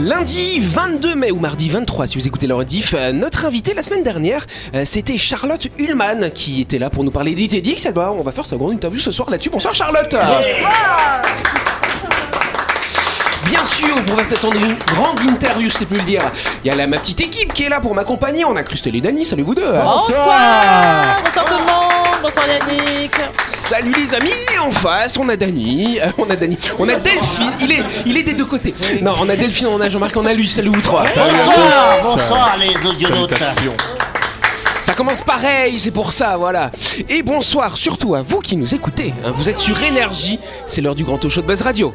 Lundi 22 mai ou mardi 23, si vous écoutez le rediff, euh, notre invité la semaine dernière, euh, c'était Charlotte Ullmann qui était là pour nous parler des TEDx. Eh ben, on va faire sa grande interview ce soir là-dessus. Bonsoir Charlotte. Bien sûr, pour faire cette grande interview, je sais plus le dire, il y a la, ma petite équipe qui est là pour m'accompagner. On a Christelle et Dany, salut vous deux. Bonsoir. Bonsoir tout le monde Bonsoir Yannick. Salut les amis. En face, on a Dany, euh, on a Dany, on a Delphine, il est, il est des deux côtés. Non, on a Delphine, on a Jean-Marc, on a lui, salut vous trois. Bonsoir Bonsoir les audionautes. Ça commence pareil, c'est pour ça, voilà. Et bonsoir surtout à vous qui nous écoutez. hein. Vous êtes sur Énergie, c'est l'heure du grand talk show de Buzz Radio.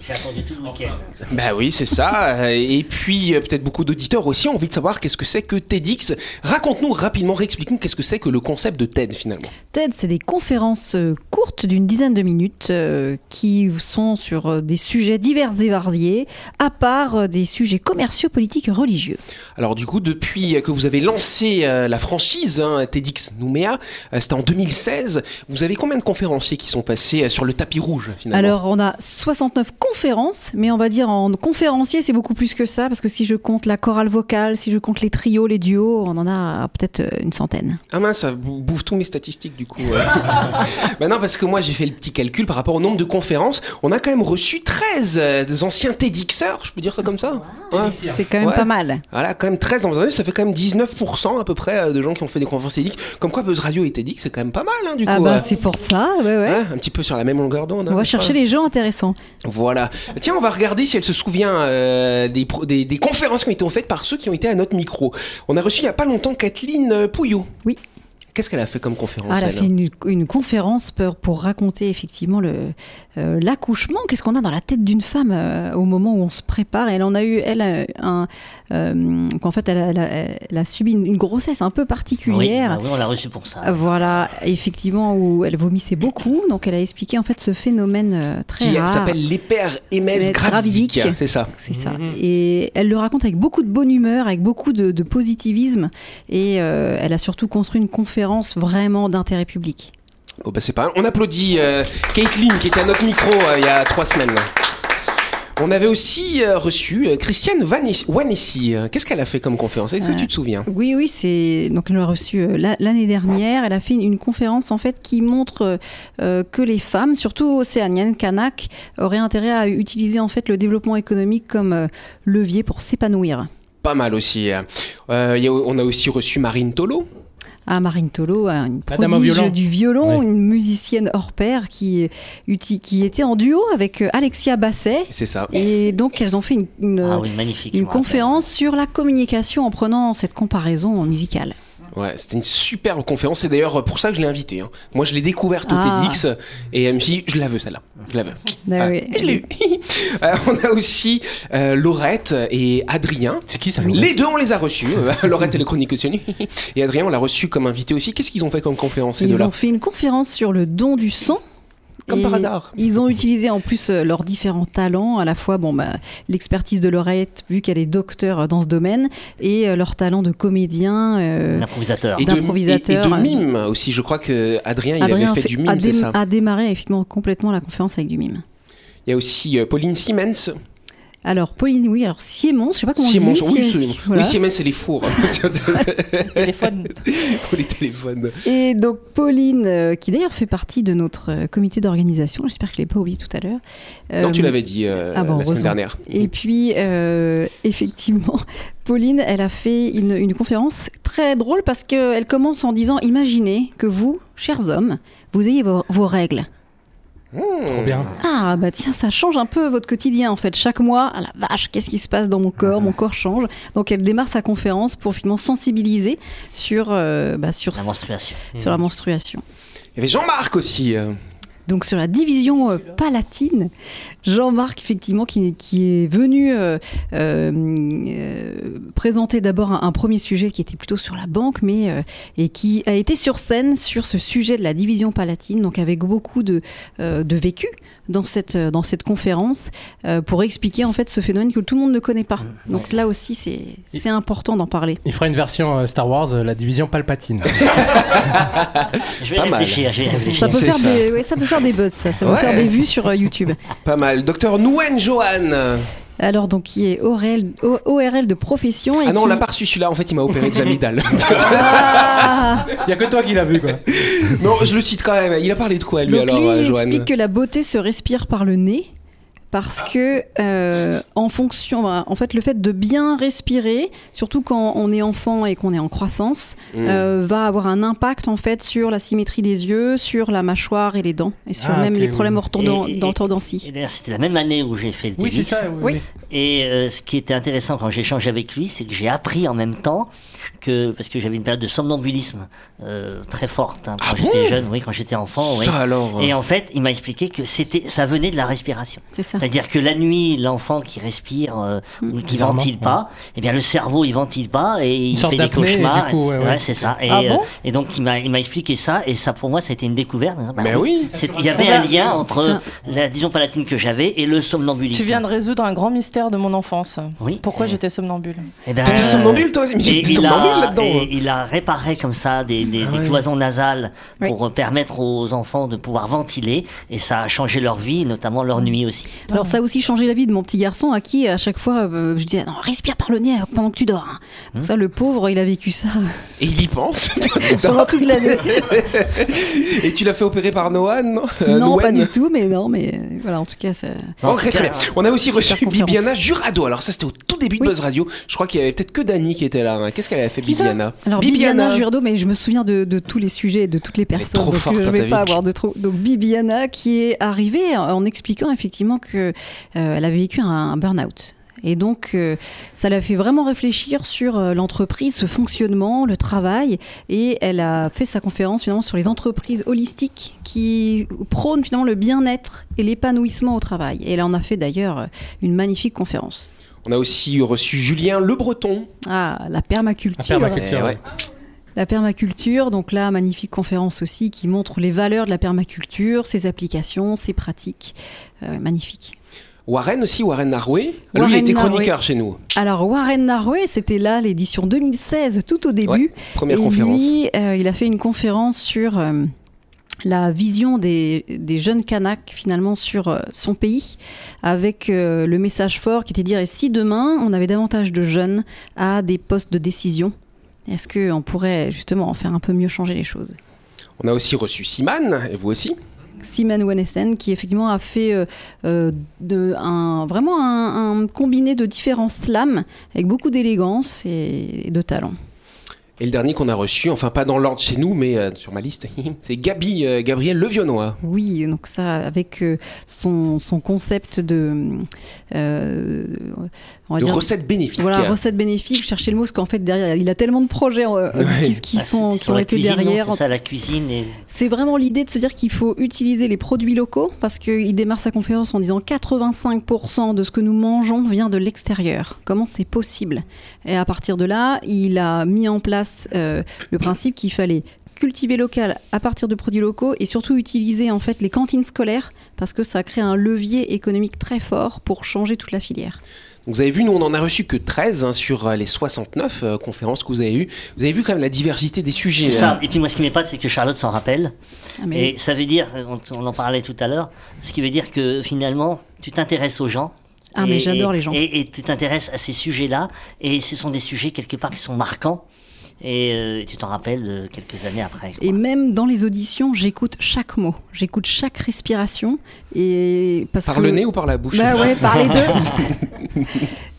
attendu tout le week-end. Bah oui, c'est ça. Et puis, euh, peut-être beaucoup d'auditeurs aussi ont envie de savoir qu'est-ce que c'est que TEDx. Raconte-nous rapidement, réexplique-nous qu'est-ce que c'est que le concept de TED finalement. TED, c'est des conférences euh, courtes d'une dizaine de minutes euh, qui sont sur des sujets divers et variés, à part des sujets commerciaux, politiques et religieux. Alors du coup, depuis que vous avez lancé euh, la franchise hein, TEDx Nouméa, euh, c'était en 2016, vous avez combien de conférenciers qui sont passés sur le tapis rouge finalement? Alors, on a 69 conférences, mais on va dire en conférencier, c'est beaucoup plus que ça, parce que si je compte la chorale vocale, si je compte les trios, les duos, on en a peut-être euh, une centaine. Ah mince, ça bou- bouffe tous mes statistiques du coup. euh. bah non, parce que moi j'ai fait le petit calcul par rapport au nombre de conférences. On a quand même reçu 13 euh, des anciens TEDxers, je peux dire ça comme ça Ouais. C'est quand même Ouais. pas mal. Voilà, quand même 13 dans un année, ça fait quand même 19% à peu près euh, de gens qui ont fait des conférences TEDx. Comme quoi Buzz Radio et TEDx, c'est quand même pas mal hein, du coup. Ah bah euh. c'est pour ça, ouais ouais. Un petit peu sur la même longueur d'onde. hein, On va pas chercher les gens intéressants. Voilà. Tiens, on va regarder si elle se souvient euh, des, conférences qui ont été faites par ceux qui ont été à notre micro. On a reçu il y a pas longtemps Kathleen euh, Pouillot. Oui. Qu'est-ce qu'elle a fait comme conférence Ah, elle a fait une, une conférence pour, pour raconter effectivement le euh, l'accouchement. Qu'est-ce qu'on a dans la tête d'une femme euh, au moment où on se prépare? Elle en a eu, elle, euh, un, euh, qu'en fait, elle a, elle a- elle a subi une, une grossesse un peu Oui, particulière. bah oui, on l'a reçu pour ça. Voilà, effectivement, où elle vomissait beaucoup. Donc, elle a expliqué en fait ce phénomène euh, très Qui rare. s'appelle l'hyperémèse Émèse gravidique. gravidique. C'est ça. C'est ça. Et elle le raconte avec beaucoup de bonne humeur, avec beaucoup de, de positivisme. Et euh, elle a surtout construit une conférence vraiment d'intérêt public. Oh, bah, c'est pas mal. On applaudit euh, Caitlin qui était à notre micro euh, il y a trois semaines. On avait aussi euh, reçu Christiane Wanessi. Qu'est-ce qu'elle a fait comme conférence? Est-ce que tu te souviens? Oui, oui, c'est donc elle l'a reçue la- l'année dernière. Elle a fait une, une conférence en fait qui montre que les femmes, surtout océaniennes, kanak, auraient intérêt à utiliser en fait le développement économique comme levier pour s'épanouir. Pas mal aussi. a- on a aussi reçu Marine Tolo. Ah, Marine Tolo, euh, une prodige du violon, Ouais. une musicienne hors pair qui, était en duo avec euh, Alexia Basset. C'est ça. Et donc, elles ont fait une, une, Ah oui, une rappelle. conférence sur la communication en prenant cette comparaison musicale. Ouais, c'était une superbe conférence. C'est d'ailleurs pour ça que je l'ai invitée. hein. Moi, je l'ai découverte au Ah. TEDx et elle me dit, je la veux celle-là. Je la veux. Ah Ah, oui. et je l'ai eu. On a aussi euh, Laurette et Adrien. C'est qui ça Les deux, on les a reçus. Euh, Laurette, elle est chronique aussi. Et Adrien, on l'a reçu comme invité aussi. Qu'est-ce qu'ils ont fait comme conférence, ces Ils ont fait une conférence sur le don du sang. Comme Et par hasard. Ils ont utilisé en plus euh, leurs différents talents, à la fois bon, bah, l'expertise de Laurette, vu qu'elle est docteur dans ce domaine, et euh, leur talent de comédien. euh, Un improvisateur. Et et, et d'improvisateur. de mime aussi. Je crois que Adrien, il avait fait, du mime, a, c'est ça? a démarré effectivement complètement la conférence avec du mime. Il y a aussi euh, Pauline Siemens. Alors, Pauline, oui, alors Siemens, je sais pas comment Siemens, on dit. oui, Sie- Siemens. voilà. Oui, Siemens, c'est les fours. Téléphone. Ou les téléphones. Et donc Pauline, euh, qui d'ailleurs fait partie de notre euh, comité d'organisation, j'espère que je l'ai pas oublié tout à l'heure. Non, tu Euh, l'avais dit euh, ah bon, la semaine dernière. Et puis, euh, effectivement, Pauline, elle a fait une, une conférence très drôle parce qu'elle commence en disant Imaginez que vous, chers hommes, vous ayez vos, vos règles. Trop bien. Ah, bah tiens, ça change un peu votre quotidien en fait. Chaque mois, ah la vache, qu'est-ce qui se passe dans mon corps? Mon corps change. Donc, elle démarre sa conférence pour finalement sensibiliser sur, euh, bah, sur, La menstruation. sur la menstruation. Il y avait Jean-Marc aussi. euh. Donc sur la division euh, palatine, Jean-Marc, effectivement, qui, qui est venu euh, euh, euh, présenter d'abord un, un premier sujet qui était plutôt sur la banque, mais euh, et qui a été sur scène sur ce sujet de la division palatine, donc avec beaucoup de, euh, de vécu dans cette, dans cette conférence, euh, pour expliquer en fait ce phénomène que tout le monde ne connaît pas. Donc là aussi, c'est c'est important d'en parler. Il fera une version Star Wars, la division Palpatine. Je vais Pas mal. réfléchir, je vais réfléchir. Ça peut, faire ça. Des, ouais, ça peut faire des buzz, ça. Ça Ouais. faire des vues sur YouTube. Pas mal. Docteur Nguyen Johan. Alors, donc, qui est ORL, O- ORL de profession. Et Ah non, on qui- l'a pas reçu celui-là. En fait, il m'a opéré des amygdales. Ah Il y a que toi qui l'as vu, quoi. non, je le cite quand même. Il a parlé de quoi, lui, Donc, alors, lui, euh, il Johan explique que la beauté se respire par le nez. Parce que, euh, en fonction, bah, en fait, le fait de bien respirer, surtout quand on est enfant et qu'on est en croissance, Mm. euh, va avoir un impact en fait sur la symétrie des yeux, sur la mâchoire et les dents, et sur Ah, même ok, les oui. problèmes d'orthodontie. D'ailleurs, c'était la même année où j'ai fait le Oui, tennis. c'est ça. Oui. Oui. oui. Et euh, ce qui était intéressant quand j'ai échangé avec lui, c'est que j'ai appris en même temps que parce que j'avais une période de somnambulisme euh, très forte hein, quand Ah j'étais bon? jeune, oui, quand j'étais enfant, oui. Ça alors. Et en fait, il m'a expliqué que c'était, ça venait de la respiration. C'est ça. C'est-à-dire que la nuit, l'enfant qui respire euh, ou qui ventile pas, eh bien le cerveau il ventile pas et il fait des cauchemars. du coup, ouais, ouais. c'est ça. Et, Ah bon euh, et donc il m'a, il m'a expliqué ça et ça pour moi ça a été une découverte. Bah Mais oui. C'est- Il y avait un lien entre la vision palatine que j'avais et le somnambulisme. Tu viens de résoudre un grand mystère de mon enfance. Oui. Pourquoi j'étais somnambule Eh ben, T'étais somnambule, toi Mais et il, somnambule a, et il a réparé comme ça des, des, des cloisons nasales pour permettre aux enfants de pouvoir ventiler et ça a changé leur vie, notamment leur nuit aussi. Alors ça a aussi changé la vie de mon petit garçon à qui à chaque fois euh, je disais non respire par le nez euh, pendant que tu dors. hein. Donc ça le pauvre il a vécu ça Et il y pense. pendant toute l'année. Et tu l'as fait opérer par Noah, non? Euh, non pas du tout mais non mais voilà en tout cas ça. Ok, très bien. On a aussi reçu. Bibiana Jurado. Alors ça, c'était au tout début de Oui. Buzz Radio. Je crois qu'il y avait peut-être que Dani qui était là. hein. Qu'est-ce qu'elle avait fait, Bibiana? Alors Bibiana Jurdo mais je me souviens de, de tous les sujets et de toutes les Elle est personnes trop donc forte, je hein, vais pas avoir de trop. Donc Bibiana qui est arrivée en expliquant effectivement que euh, elle avait vécu un, un burn-out. Et donc, euh, ça l'a fait vraiment réfléchir sur euh, l'entreprise, ce fonctionnement, le travail. Et elle a fait sa conférence finalement sur les entreprises holistiques qui prônent finalement le bien-être et l'épanouissement au travail. Et elle en a fait d'ailleurs une magnifique conférence. On a aussi reçu Julien Le Breton. Ah, la permaculture. La permaculture. Eh ouais. La permaculture, donc là, magnifique conférence aussi qui montre les valeurs de la permaculture, ses applications, ses pratiques. Euh, magnifique. Warren aussi, Warren Narway. Lui, il Warren était Narway. chroniqueur chez nous. Alors, Warren Narway, c'était là l'édition 2016, tout au début. Ouais, première Et conférence. lui, euh, il a fait une conférence sur euh, la vision des, des jeunes Kanaks finalement sur euh, son pays, avec le message fort qui était de dire et si demain on avait davantage de jeunes à des postes de décision, est-ce qu'on pourrait justement en faire un peu mieux changer les choses? On a aussi reçu Siman, et vous aussi? Simon Wanesen qui effectivement a fait euh, euh, de, un, vraiment un, un combiné de différents slams avec beaucoup d'élégance et, et de talent. Et le dernier qu'on a reçu, enfin pas dans l'ordre chez nous, mais euh, sur ma liste, c'est Gabi, euh, Gabriel Levionnois. Oui, donc ça avec euh, son, son concept de, euh, on va De dire- recettes bénéfiques. Voilà, recette bénéfique. Je cherchais le mot parce qu'en fait derrière, il a tellement de projets euh, Ouais. qui, qui Ah, sont qui ont été cuisine, derrière. C'est ça, la cuisine et C'est vraiment l'idée de se dire qu'il faut utiliser les produits locaux parce qu'il démarre sa conférence en disant 85% de ce que nous mangeons vient de l'extérieur. Comment c'est possible? Et à partir de là, il a mis en place euh, le principe qu'il fallait cultiver local à partir de produits locaux et surtout utiliser en fait les cantines scolaires parce que ça crée un levier économique très fort pour changer toute la filière. Donc vous avez vu, nous on en a reçu que 13 hein, sur euh, les 69 euh, conférences que vous avez eues. Vous avez vu quand même la diversité des sujets. c'est ça. hein. Et puis moi, ce qui m'épate, c'est que Charlotte s'en rappelle. Ah, mais Et ça veut dire, on, on en parlait tout à l'heure, ce qui veut dire que finalement, tu t'intéresses aux gens. Ah, mais j'adore les gens. Et, et tu t'intéresses à ces sujets-là, et ce sont des sujets quelque part qui sont marquants, et euh, tu t'en rappelles euh, quelques années après. quoi. Et même dans les auditions, j'écoute chaque mot, j'écoute chaque respiration et parce Par que le nez ou par la bouche bah ouais, par les deux.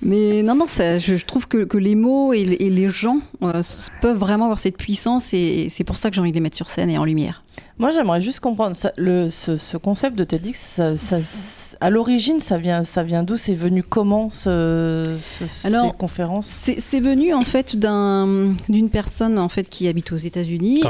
Mais non, non, ça, je, je trouve que, que les mots et, et les gens euh, peuvent vraiment avoir cette puissance et c'est pour ça que j'ai envie de les mettre sur scène et en lumière. Moi, j'aimerais juste comprendre ça- le, ce, ce concept de TEDx. Ça, ça- à l'origine, ça vient, ça vient d'où? C'est venu comment ce, ce- Alors, ces conférences? C'est venu en fait d'un- d'une personne en fait qui habite aux États-Unis.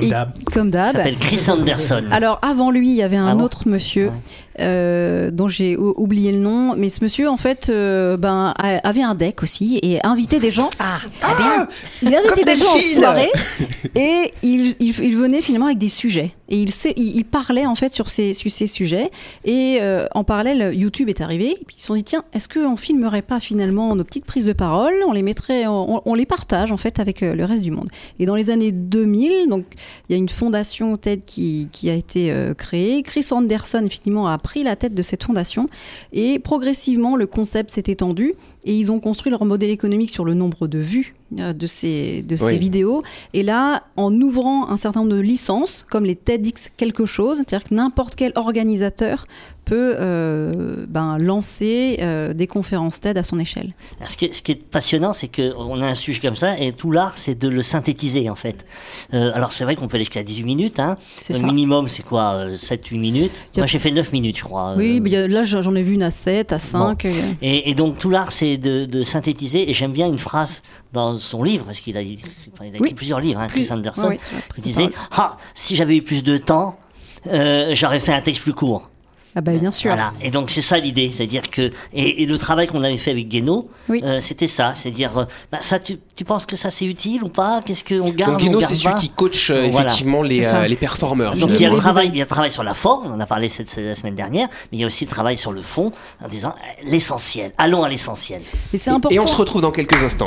Comme d'hab. S'appelle Chris Anderson. Alors avant lui, il y avait un Ah bon autre monsieur Ouais. euh, dont j'ai ou- oublié le nom, mais ce monsieur en fait euh, ben, a- avait un deck aussi et invitait des gens. Ah, très bien. Il invitait des gens en soirée et il, il, il venait finalement avec des sujets et il, il parlait en fait sur ces, sur ces sujets et euh, en parallèle YouTube est arrivé. Ils se sont dit tiens, est-ce qu'on filmerait pas finalement nos petites prises de parole On les mettrait, on, on les partage en fait avec euh, le reste du monde. Et dans les années 2000, donc il y a une fondation TED qui, qui a été euh, créée. Chris Anderson, effectivement, a pris la tête de cette fondation. Et progressivement, le concept s'est étendu. Et ils ont construit leur modèle économique sur le nombre de vues euh, de ces, de ces Oui. vidéos. Et là, en ouvrant un certain nombre de licences, comme les TEDx quelque chose, c'est-à-dire que n'importe quel organisateur peut euh, ben, lancer euh, des conférences TED à son échelle. Alors, ce, qui est, ce qui est passionnant, c'est qu'on a un sujet comme ça, et tout l'art, c'est de le synthétiser, en fait. Euh, alors, c'est vrai qu'on peut aller jusqu'à 18 minutes. Hein. C'est Le ça. minimum, c'est quoi euh, 7-8 minutes? A- Moi, j'ai fait 9 minutes, je crois. Oui, Euh, mais a- là j'en ai vu une à 7, à 5. Et, et donc tout l'art, c'est de, de synthétiser. Et j'aime bien une phrase dans son livre, parce qu'il a, écrit- enfin, il a écrit Oui. plusieurs livres, hein, Chris Anderson. De disait. Ah, si j'avais eu plus de temps, euh, j'aurais fait un texte plus court. Ah bah bien sûr. Voilà. Et donc c'est ça l'idée, c'est-à-dire que et, et le travail qu'on avait fait avec Guénaud, Oui. euh, c'était ça, c'est-à-dire euh, bah, ça, tu, tu penses que ça c'est utile ou pas? Qu'est-ce qu'on garde Donc on Guénaud, c'est celui qui coach euh, Voilà. effectivement les, euh, les performeurs. donc il y a le travail, il y a le travail sur la forme, on en a parlé cette, cette- la semaine dernière, mais il y a aussi le travail sur le fond, en disant euh, l'essentiel. Allons à l'essentiel. Et c'est Et- important. Et on se retrouve dans quelques instants.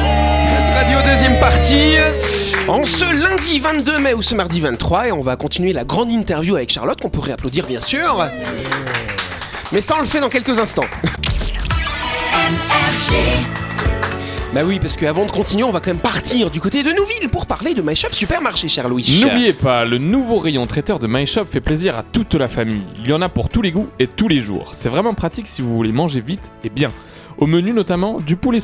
Partie. En ce lundi 22 mai ou ce mardi 23 et on va continuer la grande interview avec Charlotte qu'on peut réapplaudir bien sûr. Mais ça on le fait dans quelques instants. Bah oui, parce qu'avant de continuer, on va quand même partir du côté de Nouville pour parler de My Shop Supermarché, cher Louis. N'oubliez pas, le nouveau rayon traiteur de My Shop fait plaisir à toute la famille. Il y en a pour tous les goûts et tous les jours. C'est vraiment pratique si vous voulez manger vite et bien. Au menu notamment du poulet,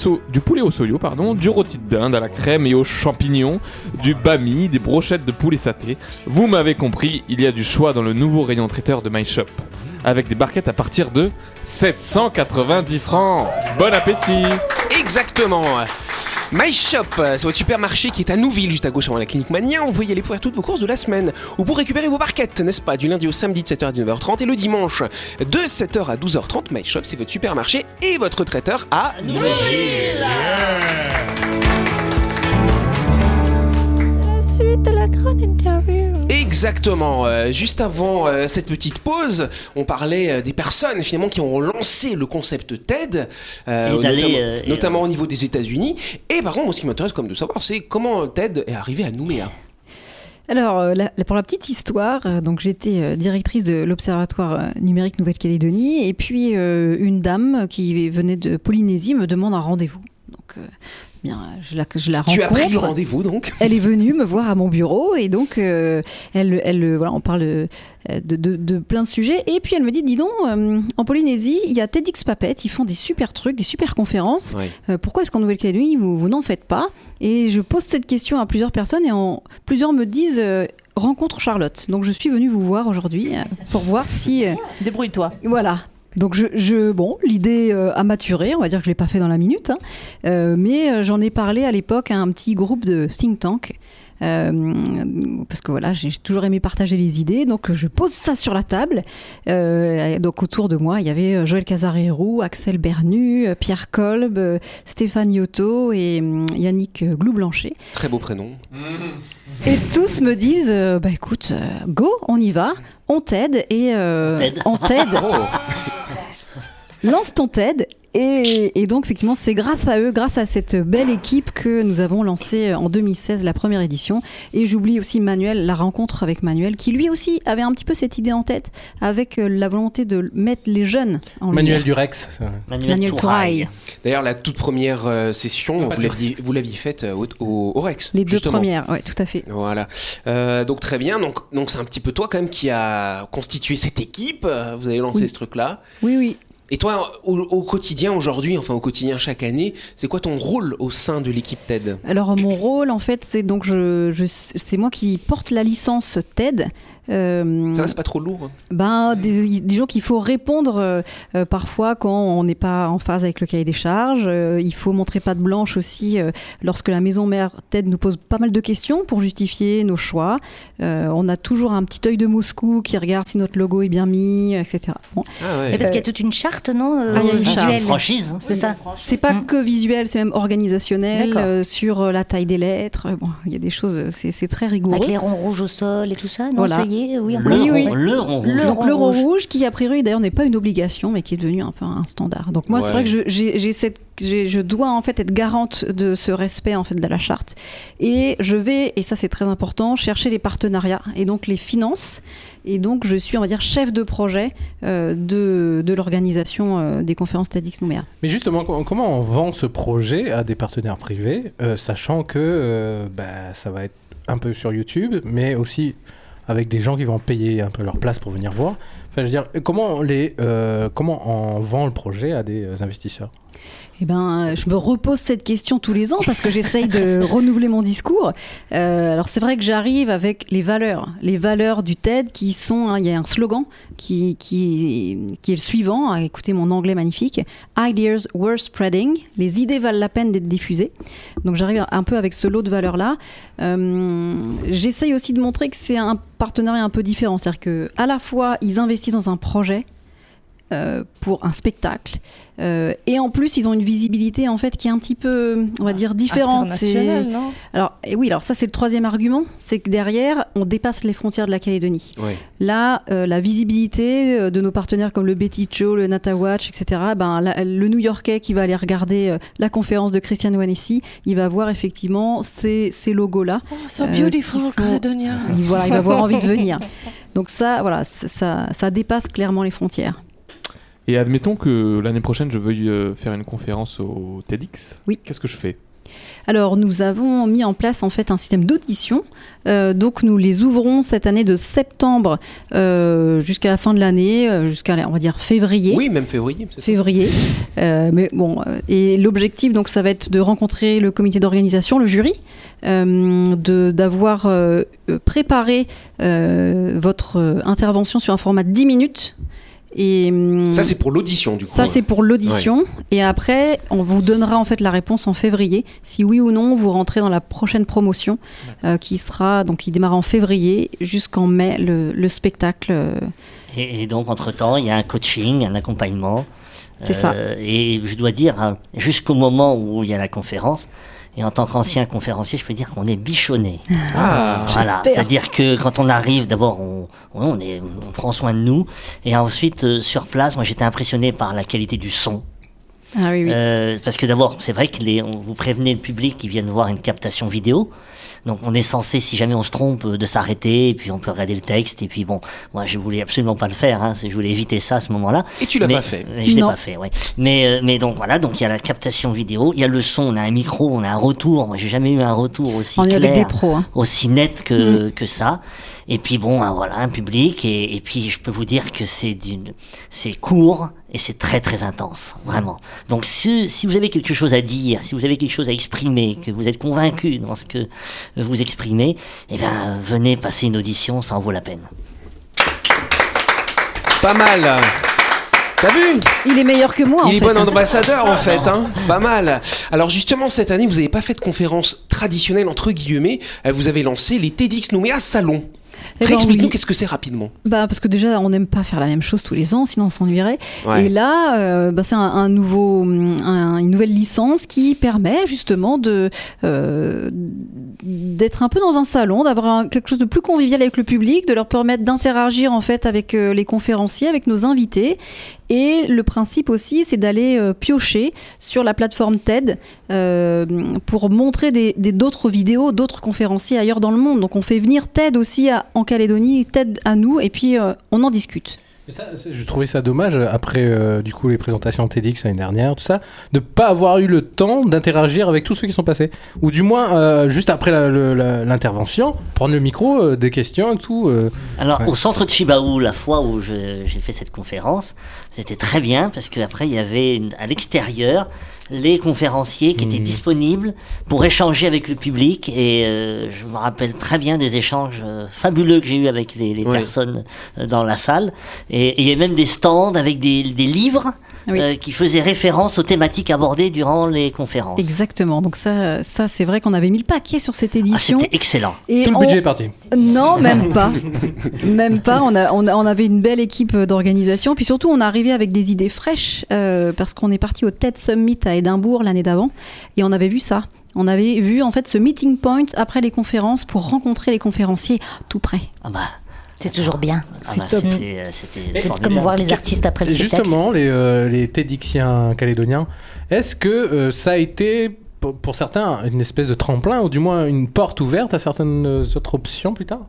au soyo, pardon, du rôti de dinde à la crème et aux champignons, du bami, des brochettes de poulet saté. Vous m'avez compris, il y a du choix dans le nouveau rayon traiteur de My Shop. Avec des barquettes à partir de 790 francs. Bon appétit Exactement. My Shop, c'est votre supermarché qui est à Nouville, juste à gauche avant la clinique Mania. Vous pouvez y aller pour faire toutes vos courses de la semaine ou pour récupérer vos barquettes, n'est-ce pas Du lundi au samedi de 7h à 19h30 et le dimanche de 7h à 12h30. My Shop, c'est votre supermarché et votre traiteur à Exactement. Euh, juste avant euh, cette petite pause, on parlait euh, des personnes finalement qui ont lancé le concept TED, euh, notamment, euh, au niveau des États-Unis. Et par contre, moi, ce qui m'intéresse comme de savoir, c'est comment TED est arrivé à Nouméa. Alors, la- pour la petite histoire, donc j'étais directrice de l'Observatoire numérique Nouvelle-Calédonie, et puis euh, une dame qui venait de Polynésie me demande un rendez-vous. Donc, euh, bien, je la, je la Tu as rencontre. pris le rendez-vous donc Elle est venue me voir à mon bureau et donc euh, elle, elle, euh, voilà, on parle euh, de, de- de plein de sujets et puis elle me dit, dis donc, euh, en Polynésie, il y a TEDx Papette, ils font des super trucs, des super conférences. Euh, pourquoi est-ce qu'en Nouvelle-Calédonie vous, vous n'en faites pas? Et je pose cette question à plusieurs personnes et en, plusieurs me disent. euh, rencontre Charlotte. Donc je suis venue vous voir aujourd'hui pour voir si Débrouille-toi. voilà. Donc je, bon, l'idée euh, a maturé, on va dire que je l'ai pas fait dans la minute, hein. Euh, mais euh, j'en ai parlé à l'époque à un petit groupe de think tank. Euh, parce que voilà, j'ai toujours aimé partager les idées, donc je pose ça sur la table. Euh, donc autour de moi, il y avait euh, Joël Casarero, Axel Bernu, Pierre Kolb, Stéphane Yoto et hum, Yannick Gloublanchet. Très beau prénom. Et tous me disent, euh, bah écoute, euh, go, on y va, on t'aide et euh, On t'aide. on t'aide. Oh, Lance ton TED Et, et donc, effectivement, c'est grâce à eux, grâce à cette belle équipe que nous avons lancé en 2016 la première édition. Et j'oublie aussi Manuel, la rencontre avec Manuel, qui lui aussi avait un petit peu cette idée en tête, avec euh, la volonté de mettre les jeunes en Manuel lumière. Durex. Manuel, Manuel Touraille. D'ailleurs, la toute première euh, session, pas vous l'aviez, faite euh, au, au- au Rex. Les deux premières, ouais, tout à fait. Voilà. Euh, donc très bien. Donc donc c'est un petit peu toi quand même qui a constitué cette équipe. Euh, Vous avez lancé Oui. ce truc-là. Oui, oui. Et toi, au, quotidien aujourd'hui, enfin au quotidien chaque année, c'est quoi ton rôle au sein de l'équipe TED? Alors mon rôle en fait c'est donc je- c'est moi qui porte la licence TED. Euh, Ça va, c'est pas trop lourd. hein ben, des- disons qu'il faut répondre euh, euh, parfois quand on n'est pas en phase avec le cahier des charges. Euh, il faut montrer patte blanche aussi euh, lorsque la maison mère TED nous pose pas mal de questions pour justifier nos choix. Euh, on a toujours un petit œil de Moscou qui regarde si notre logo est bien mis, etc. Bon, Ah Et parce qu'il y a toute une charte, non euh, Ah, il y a une visuelle. franchise. hein. C'est ça. c'est pas que visuel, c'est même organisationnel euh, sur la taille des lettres. Bon, il y a des choses, c'est c'est très rigoureux. Avec les ronds rouges au sol et tout ça, non Voilà. Ça y est, oui. on Le, Oui, oui. le rond rouge. Le Donc rond le rond rouge. rouge, qui a priori d'ailleurs n'est pas une obligation, mais qui est devenu un peu un standard. Donc moi, Ouais. c'est vrai que je, j'ai, j'ai cette, j'ai- je dois en fait être garante de ce respect en fait de la charte. Et je vais, et ça c'est très important, chercher les partenariats et donc les finances. Et donc je suis, on va dire, chef de projet euh, de, de l'organisation euh, des conférences TEDx Nouméa. Mais justement, com- comment on vend ce projet à des partenaires privés, euh, sachant que euh, bah, ça va être un peu sur YouTube, mais aussi avec des gens qui vont payer un peu leur place pour venir voir. Euh, comment on vend le projet à des investisseurs? Eh ben, je me repose cette question tous les ans parce que j'essaye de renouveler mon discours. Euh, alors c'est vrai que j'arrive avec les valeurs, les valeurs du TED qui sont, hein, il y a un slogan qui, qui, qui est le suivant. hein, écoutez mon anglais magnifique. Ideas worth spreading. Les idées valent la peine d'être diffusées. Donc j'arrive un peu avec ce lot de valeurs là. Euh, j'essaye aussi de montrer que c'est un partenariat un peu différent, c'est-à-dire que à la fois ils investissent dans un projet. Euh, pour un spectacle. Euh, et en plus ils ont une visibilité en fait qui est un petit peu on va dire différente. Non? Alors et oui alors ça c'est le troisième argument c'est que derrière on dépasse les frontières de la Calédonie. Là euh, la visibilité de nos partenaires comme le Betty Joe le Nata Watch etc ben la- le New Yorkais qui va aller regarder euh, la conférence de Christian Wanessi il va voir effectivement ces, ces logos là Oh, so beautiful, sont- Caledonia. il, voilà, il va avoir envie de venir. Donc ça voilà ça, ça dépasse clairement les frontières Et admettons que l'année prochaine, je veuille euh, faire une conférence au TEDx. Oui. Qu'est-ce que je fais? Alors, nous avons mis en place en fait un système d'audition. Euh, donc, nous les ouvrons cette année de septembre euh, jusqu'à la fin de l'année, jusqu'à on va dire février. Oui, même février. Février. Euh, mais bon, et l'objectif, donc, ça va être de rencontrer le comité d'organisation, le jury, euh, de d'avoir préparé euh, votre intervention sur un format de 10 minutes. Et hum, Ça, c'est pour l'audition, du coup. ça, c'est pour l'audition. Et après, on vous donnera en fait la réponse en février. Si oui ou non, vous rentrez dans la prochaine promotion euh, qui sera, donc qui démarre en février jusqu'en mai, le, le spectacle. euh, Et, et donc, entre-temps, il y a un coaching, un accompagnement. C'est ça. Et je dois dire, hein, jusqu'au moment où il y a la conférence, et en tant qu'ancien conférencier, je peux dire qu'on est bichonné. Ah, Voilà, c'est-à-dire que quand on arrive, d'abord, on, on, est, on prend soin de nous, et ensuite, euh, sur place, moi j'étais impressionné par la qualité du son. Ah oui, oui. Euh, parce que d'abord, c'est vrai que les, on, vous prévenez le public qui viennent voir une captation vidéo. Donc on est censé, si jamais on se trompe, euh, de s'arrêter, et puis on peut regarder le texte, et puis bon, moi je voulais absolument pas le faire, hein, je voulais éviter ça à ce moment-là. Et tu l'as pas fait. mais Je l'ai pas fait, ouais. Mais, euh, mais donc voilà, donc il y a la captation vidéo, il y a le son, on a un micro, on a un retour. Moi j'ai jamais eu un retour aussi on est clair avec des pros. hein. aussi net que, que ça. Et puis bon, hein, voilà, un public. Et, et puis je peux vous dire que c'est d'une, c'est court et c'est très très intense, vraiment. Donc si, si vous avez quelque chose à dire, si vous avez quelque chose à exprimer, que vous êtes convaincu dans ce que vous exprimez, eh bien venez passer une audition, ça en vaut la peine. Pas mal. T'as vu? Il est meilleur que moi. en Il est fait. bon ambassadeur en fait, hein pas mal. Alors justement cette année vous n'avez pas fait de conférence traditionnelle entre guillemets, Euh, vous avez lancé les TEDx Nouméa Salon. Eh ben Explique-nous oui. qu'est-ce que c'est rapidement. Bah, parce que déjà, on n'aime pas faire la même chose tous les ans, sinon on s'ennuierait. Ouais. Et là, euh, bah, c'est un, un nouveau, un- une nouvelle licence qui permet justement de euh, d'être un peu dans un salon, d'avoir quelque chose de plus convivial avec le public, de leur permettre d'interagir en fait avec euh, les conférenciers, avec nos invités, Et le principe aussi, c'est d'aller euh, piocher sur la plateforme TED euh, pour montrer des des- d'autres vidéos, d'autres conférenciers ailleurs dans le monde. Donc on fait venir TED aussi à- en Calédonie, TED à nous, et puis euh, on en discute. Ça, je trouvais ça dommage après euh, du coup les présentations TEDx l'année dernière, tout ça, de pas avoir eu le temps d'interagir avec tous ceux qui sont passés, ou du moins euh, juste après la- le- la- l'intervention, prendre le micro, euh, des questions et tout. euh. Alors, Ouais. au centre de Chibaou, la fois où je- j'ai fait cette conférence, c'était très bien parce qu'après, il y avait une- à l'extérieur les conférenciers qui étaient Mhm. disponibles pour échanger avec le public. Et euh, je me rappelle très bien des échanges euh, fabuleux que j'ai eu avec les, personnes euh, dans la salle. Et et il y a même des stands avec des, des livres Oui. euh, qui faisaient référence aux thématiques abordées durant les conférences. Exactement. Donc ça, ça c'est vrai qu'on avait mis le paquet sur cette Ah, édition. c'était excellent. et Tout le on- budget est parti. Non, même pas. même pas. On, a, on, a- on avait une belle équipe d'organisation. Puis surtout, on est arrivé avec des idées fraîches euh, parce qu'on est parti au TED Summit à Édimbourg l'année d'avant et on avait vu ça. On avait vu en fait ce meeting point après les conférences pour rencontrer les conférenciers tout près. Ah bah, C'est toujours bien. ah C'est bah, top. c'était, euh, Comme voir les artistes après le spectacle. justement, les, euh, les TEDxiens calédoniens, est-ce que euh, ça a été pour, pour certains une espèce de tremplin ou du moins une porte ouverte à certaines autres options plus tard?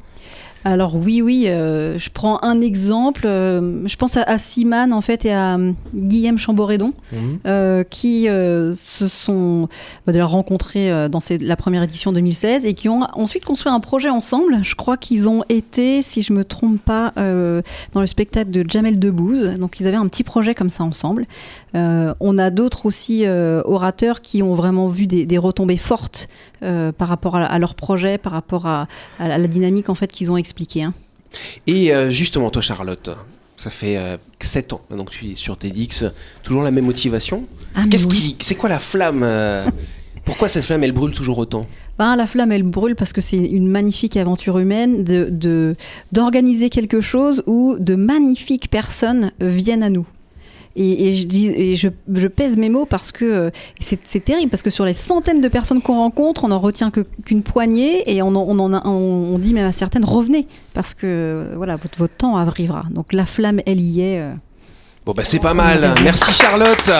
Alors oui, oui, euh, je prends un exemple. euh, je pense à, à Siman en fait et à euh, Guillaume Chamboredon. Mhm. euh, qui se sont bah, rencontrés dans ces- la première édition 2016 et qui ont ensuite construit un projet ensemble. Je crois qu'ils ont été, si je me trompe pas, dans le spectacle de Jamel Debbouze. Donc ils avaient un petit projet comme ça ensemble. On a d'autres aussi orateurs qui ont vraiment vu des, des retombées fortes par rapport à, à leur projet, par rapport à, à la dynamique en fait qu'ils ont expliqué. hein. Et euh, justement, toi, Charlotte, ça fait 7 ans maintenant que tu es sur TEDx. Toujours la même motivation Ah, Qu'est-ce oui. qui, c'est quoi la flamme euh, Pourquoi cette flamme, elle brûle toujours autant? Ben, la flamme, elle brûle parce que c'est une magnifique aventure humaine de- d'organiser quelque chose où de magnifiques personnes viennent à nous. Et, et je, dis, et je, je pèse mes mots parce que euh, c'est, terrible, parce que sur les centaines de personnes qu'on rencontre, on n'en retient qu'une poignée et on, dit même à certaines, revenez, parce que voilà, votre, votre temps arrivera. Donc la flamme, elle y est. euh. Bon, bah, c'est pas mal. Merci, Charlotte.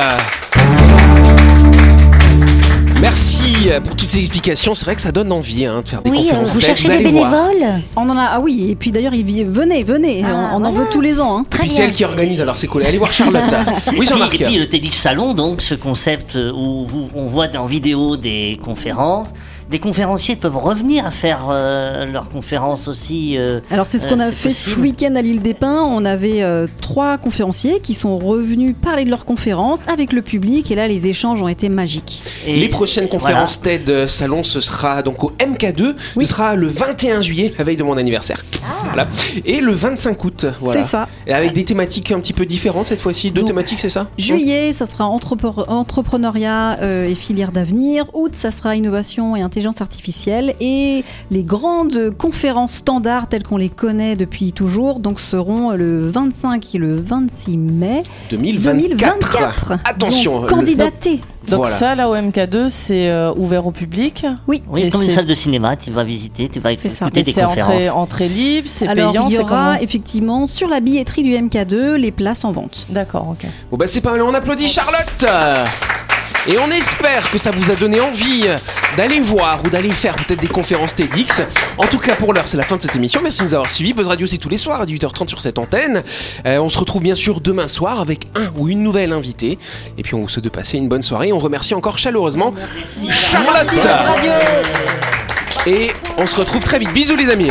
Merci pour toutes ces explications. C'est vrai que ça donne envie hein, de faire des Oui, euh, conférences vous cherchez des voir. bénévoles On en a, ah oui, et puis d'ailleurs, venez, venez, Ah, on, on en veut tous les ans. hein. Très Puis c'est elle qui organise, alors c'est cool. Allez voir Charlotte. oui, Et puis- Jean-Marc. Et puis le TEDx Salon, donc ce concept où vous- on voit en vidéo des conférences. Des conférenciers peuvent revenir à faire euh, leurs conférences aussi. euh, Alors c'est ce Euh, qu'on a fait ce week-end à l'île des Pins. On avait euh, trois conférenciens qui sont revenus parler de leurs conférences avec le public et là les échanges ont été magiques. et- Les prochaines voilà. conférences TED Salon, ce sera donc au MK2. Oui. Ce sera le 21 juillet, la veille de mon anniversaire. Voilà. Et le 25 août. Voilà. C'est ça. Et avec des thématiques un petit peu différentes cette fois-ci. Deux Donc, thématiques, c'est ça? Juillet, ça sera entrepre- entrepreneuriat euh, et filière d'avenir. Août, ça sera innovation et intelligence artificielle. Et les grandes conférences standards telles qu'on les connaît depuis toujours, donc seront le 25 et le 26 mai 2024. 2024. Attention. Donc, le- candidater. Donc Voilà. ça, là, au MK2, c'est euh, ouvert au public. Oui. Oui, Et comme une salle de cinéma, tu vas visiter, tu vas ça. écouter Et des c'est conférences. entrée, entrée libre, c'est Alors payant, il y aura comment effectivement sur la billetterie du MK2 les places en vente. D'accord, ok. Bon bah c'est pas mal, on applaudit Charlotte et on espère que ça vous a donné envie d'aller voir ou d'aller faire peut-être des conférences TEDx. En tout cas, pour l'heure, c'est la fin de cette émission. Merci de nous avoir suivis. Buzz Radio, c'est tous les soirs à 18h30 sur cette antenne. Euh, on se retrouve bien sûr demain soir avec un ou une nouvelle invitée. Et puis, on vous souhaite de passer une bonne soirée. On remercie encore chaleureusement Charlotte. Et on se retrouve très vite. Bisous, les amis.